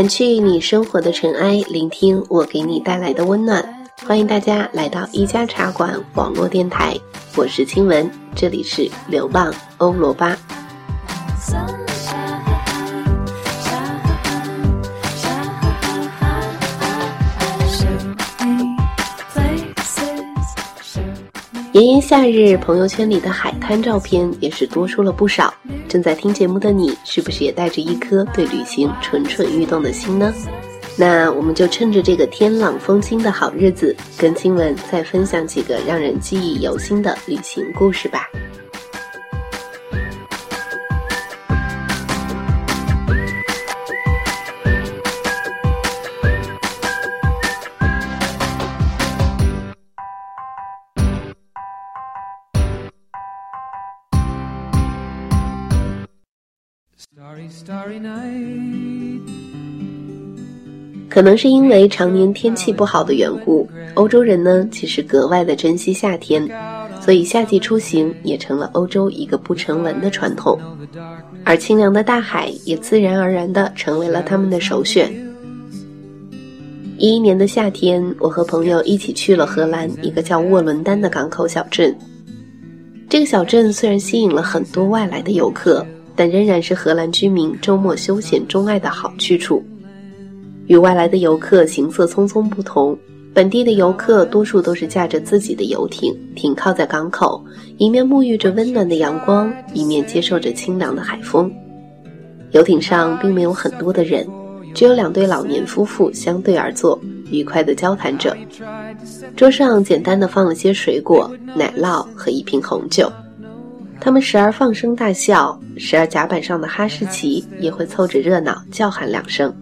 掸去你生活的尘埃，聆听我给你带来的温暖。欢迎大家来到一家茶馆网络电台，我是清文，这里是流浪欧罗巴。炎炎夏日，朋友圈里的海滩照片也是多出了不少。正在听节目的你，是不是也带着一颗对旅行蠢蠢欲动的心呢？那我们就趁着这个天朗风清的好日子，跟亲文再分享几个让人记忆犹新的旅行故事吧。可能是因为常年天气不好的缘故，欧洲人呢其实格外的珍惜夏天，所以夏季出行也成了欧洲一个不成文的传统，而清凉的大海也自然而然的成为了他们的首选。一一年的夏天，我和朋友一起去了荷兰一个叫沃伦丹的港口小镇。这个小镇虽然吸引了很多外来的游客。但仍然是荷兰居民周末休闲钟爱的好去处。与外来的游客行色匆匆不同，本地的游客多数都是驾着自己的游艇停靠在港口，一面沐浴着温暖的阳光，一面接受着清凉的海风。游艇上并没有很多的人，只有两对老年夫妇相对而坐，愉快地交谈着。桌上简单的放了些水果、奶酪和一瓶红酒。他们时而放声大笑，时而甲板上的哈士奇也会凑着热闹叫喊两声。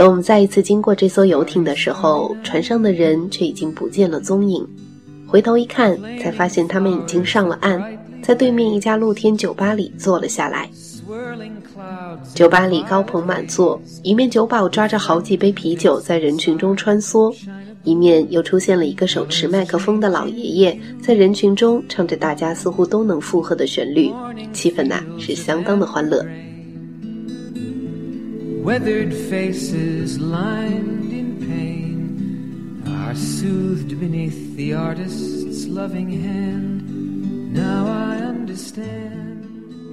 等我们再一次经过这艘游艇的时候，船上的人却已经不见了踪影。回头一看，才发现他们已经上了岸，在对面一家露天酒吧里坐了下来。酒吧里高朋满座，一面酒保抓着好几杯啤酒在人群中穿梭。一面又出现了一个手持麦克风的老爷爷，在人群中唱着大家似乎都能附和的旋律，气氛呐是相当的欢乐。Weathered faces lined in pain are soothed beneath the artist's loving hand. Now i understand.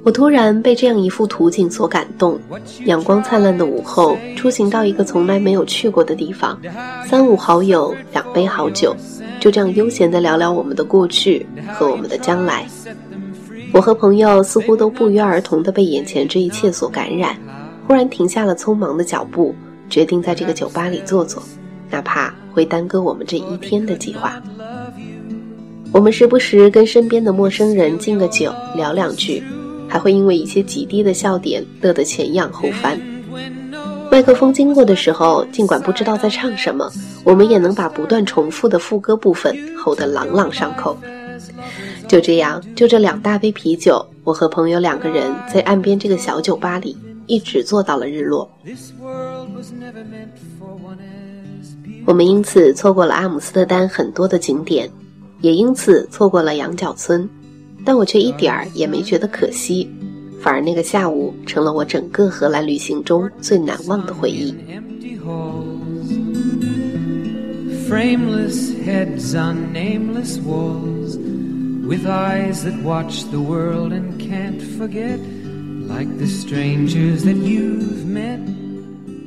我突然被这样一幅图景所感动。阳光灿烂的午后出行到一个从来没有去过的地方。三五好友两杯好酒就这样悠闲的聊聊我们的过去和我们的将来。我和朋友似乎都不约而同的被眼前这一切所感染。忽然停下了匆忙的脚步，决定在这个酒吧里坐坐，哪怕会耽搁我们这一天的计划。我们时不时跟身边的陌生人敬个酒，聊两句。还会因为一些极低的笑点乐得前仰后翻。麦克风经过的时候，尽管不知道在唱什么，我们也能把不断重复的副歌部分吼得朗朗上口。就这样，就这两大杯啤酒，我和朋友两个人在岸边这个小酒吧里一直做到了日落。我们因此错过了阿姆斯特丹很多的景点，也因此错过了羊角村。但我却一点儿也没觉得可惜，反而那个下午成了我整个荷兰旅行中最难忘的回忆。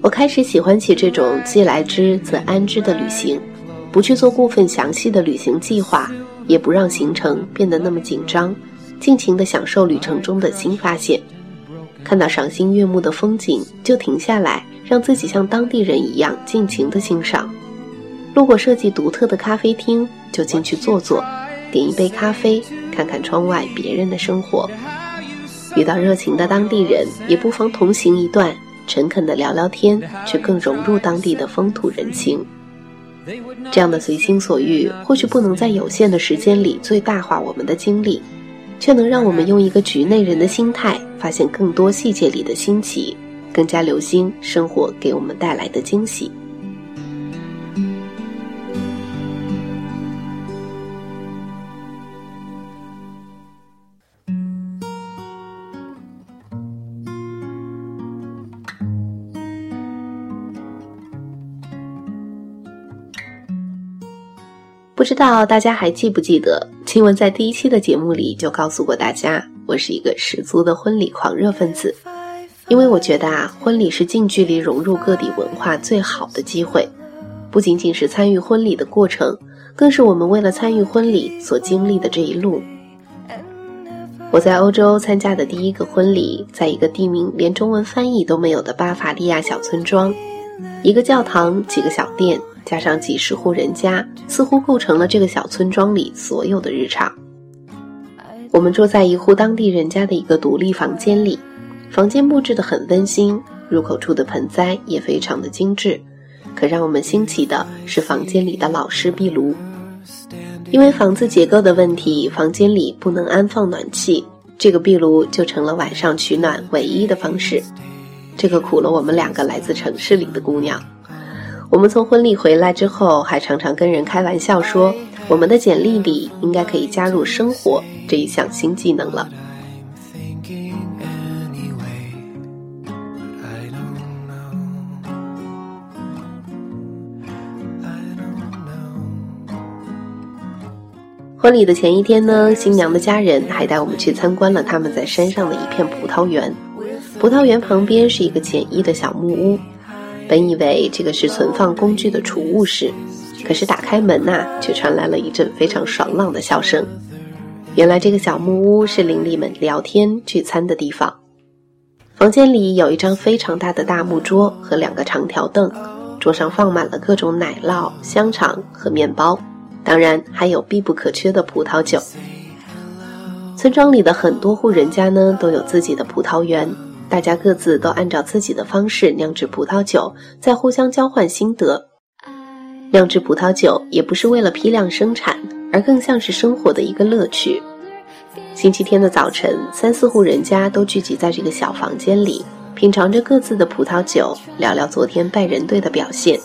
我开始喜欢起这种既来之则安之的旅行，不去做过分详细的旅行计划。也不让行程变得那么紧张，尽情地享受旅程中的新发现。看到赏心悦目的风景，就停下来，让自己像当地人一样尽情地欣赏。路过设计独特的咖啡厅，就进去坐坐，点一杯咖啡，看看窗外别人的生活。遇到热情的当地人，也不妨同行一段，诚恳的聊聊天，却更融入当地的风土人情。这样的随心所欲，或许不能在有限的时间里最大化我们的经历，却能让我们用一个局内人的心态，发现更多细节里的新奇，更加留心生活给我们带来的惊喜。不知道大家还记不记得，亲文在第一期的节目里就告诉过大家，我是一个十足的婚礼狂热分子，因为我觉得啊，婚礼是近距离融入各地文化最好的机会，不仅仅是参与婚礼的过程，更是我们为了参与婚礼所经历的这一路。我在欧洲参加的第一个婚礼，在一个地名连中文翻译都没有的巴伐利亚小村庄，一个教堂，几个小店，加上几十户人家，似乎构成了这个小村庄里所有的日常。我们住在一户当地人家的一个独立房间里，房间布置得很温馨，入口处的盆栽也非常的精致。可让我们新奇的是，房间里的老式壁炉。因为房子结构的问题，房间里不能安放暖气，这个壁炉就成了晚上取暖唯一的方式。这个苦了我们两个来自城市里的姑娘。我们从婚礼回来之后，还常常跟人开玩笑说，我们的简历里应该可以加入生活这一项新技能了。婚礼的前一天呢，新娘的家人还带我们去参观了他们在山上的一片葡萄园。葡萄园旁边是一个简易的小木屋，本以为这个是存放工具的储物室，可是打开门呐，却传来了一阵非常爽朗的笑声。原来这个小木屋是邻里们聊天聚餐的地方。房间里有一张非常大的大木桌和两个长条凳，桌上放满了各种奶酪、香肠和面包。当然，还有必不可缺的葡萄酒。村庄里的很多户人家呢，都有自己的葡萄园，大家各自都按照自己的方式酿制葡萄酒，再互相交换心得。酿制葡萄酒也不是为了批量生产，而更像是生活的一个乐趣。星期天的早晨，三四户人家都聚集在这个小房间里，品尝着各自的葡萄酒，聊聊昨天拜仁队的表现。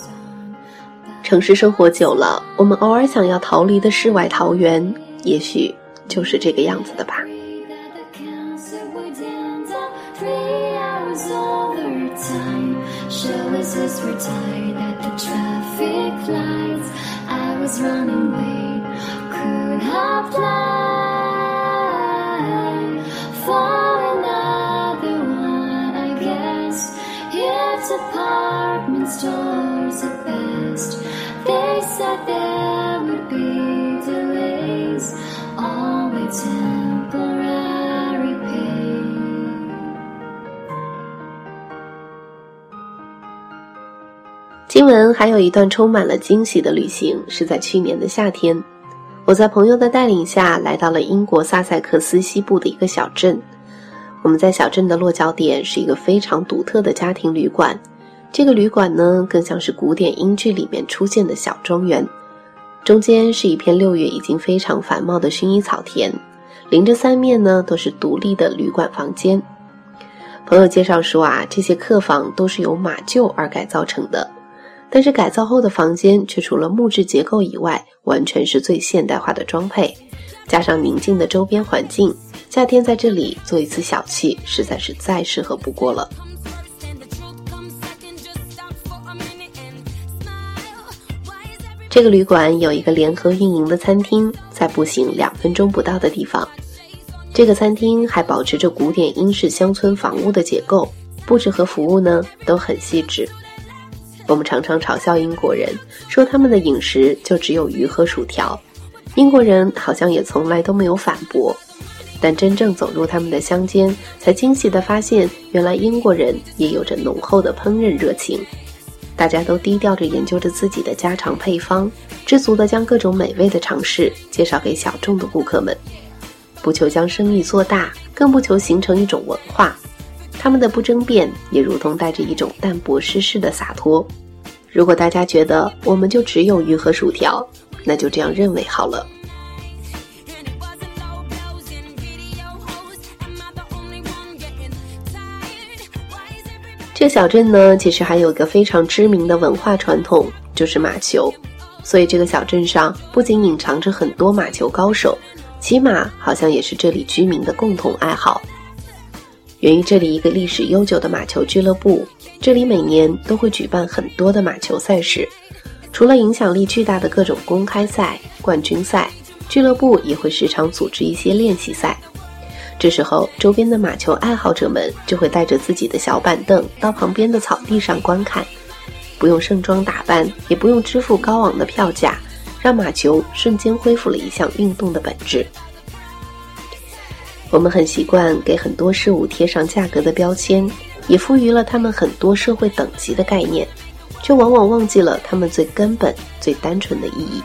城市生活久了，我们偶尔想要逃离的世外桃源，也许就是这个样子的吧。We're tired at the traffic lights. I was running late, could have planned for another one. I guess it's apartment stores at best. They said there would be delays, always temporary. 新闻还有一段充满了惊喜的旅行，是在去年的夏天，我在朋友的带领下来到了英国萨塞克斯西部的一个小镇。我们在小镇的落脚点是一个非常独特的家庭旅馆，这个旅馆呢更像是古典英剧里面出现的小庄园，中间是一片六月已经非常繁茂的薰衣草田，临着三面呢都是独立的旅馆房间。朋友介绍说啊，这些客房都是由马厩而改造成的。但是改造后的房间却除了木质结构以外，完全是最现代化的装配，加上宁静的周边环境，夏天在这里做一次小憩，实在是再适合不过了。这个旅馆有一个联合运营的餐厅，在步行两分钟不到的地方。这个餐厅还保持着古典英式乡村房屋的结构，布置和服务呢都很细致。我们常常嘲笑英国人，说他们的饮食就只有鱼和薯条。英国人好像也从来都没有反驳。但真正走入他们的乡间，才惊喜地发现，原来英国人也有着浓厚的烹饪热情。大家都低调着研究着自己的家常配方，知足地将各种美味的尝试介绍给小众的顾客们。不求将生意做大，更不求形成一种文化。他们的不争辩，也如同带着一种淡泊世事的洒脱。如果大家觉得我们就只有鱼和薯条，那就这样认为好了。这小镇呢，其实还有一个非常知名的文化传统，就是马球。所以这个小镇上不仅隐藏着很多马球高手，骑马好像也是这里居民的共同爱好。源于这里一个历史悠久的马球俱乐部，这里每年都会举办很多的马球赛事。除了影响力巨大的各种公开赛、冠军赛，俱乐部也会时常组织一些练习赛。这时候，周边的马球爱好者们就会带着自己的小板凳到旁边的草地上观看，不用盛装打扮，也不用支付高昂的票价，让马球瞬间恢复了一项运动的本质。我们很习惯给很多事物贴上价格的标签，也赋予了他们很多社会等级的概念，却往往忘记了他们最根本、最单纯的意义。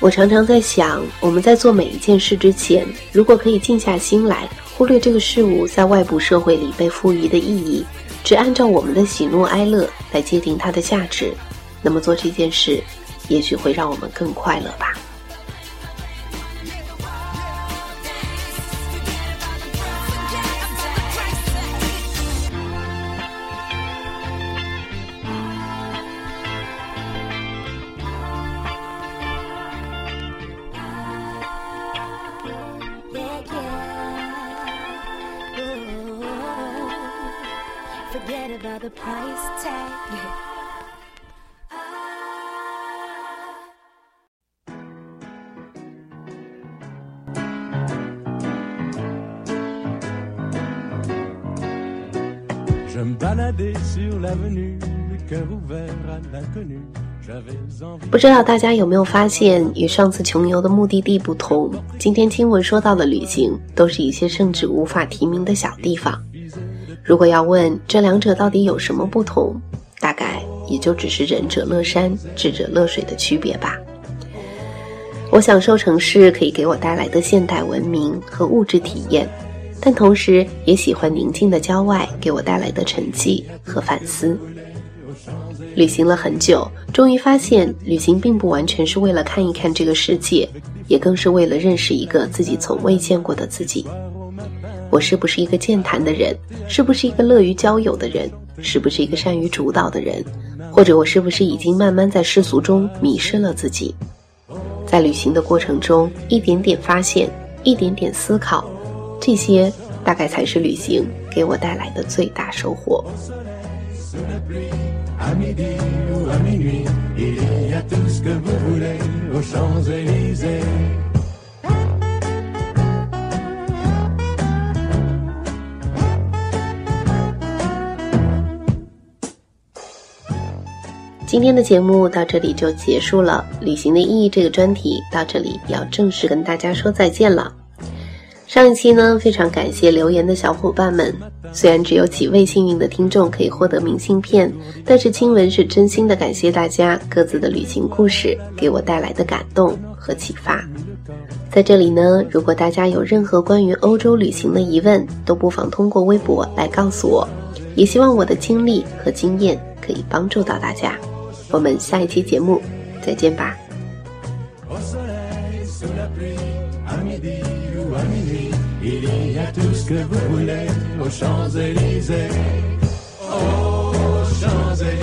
我常常在想，我们在做每一件事之前，如果可以静下心来，忽略这个事物在外部社会里被赋予的意义，只按照我们的喜怒哀乐来界定它的价值，那么做这件事，也许会让我们更快乐吧。不知道大家有没有发现，与上次穷游的目的地不同，今天亲文说到的旅行都是一些甚至无法提名的小地方。如果要问这两者到底有什么不同，大概也就只是仁者乐山，智者乐水的区别吧。我享受城市可以给我带来的现代文明和物质体验。但同时也喜欢宁静的郊外给我带来的沉寂和反思。旅行了很久，终于发现，旅行并不完全是为了看一看这个世界，也更是为了认识一个自己从未见过的自己。我是不是一个健谈的人？是不是一个乐于交友的人？是不是一个善于主导的人？或者我是不是已经慢慢在世俗中迷失了自己？在旅行的过程中，一点点发现，一点点思考。这些大概才是旅行给我带来的最大收获。今天的节目到这里就结束了，旅行的意义这个专题到这里要正式跟大家说再见了。上一期呢，非常感谢留言的小伙伴们。虽然只有几位幸运的听众可以获得明信片，但是亲文是真心的感谢大家各自的旅行故事给我带来的感动和启发。在这里呢，如果大家有任何关于欧洲旅行的疑问，都不妨通过微博来告诉我。也希望我的经历和经验可以帮助到大家。我们下一期节目再见吧。Il y a tout ce que vous voulez aux Champs-Élysées. Aux Champs-Élysées.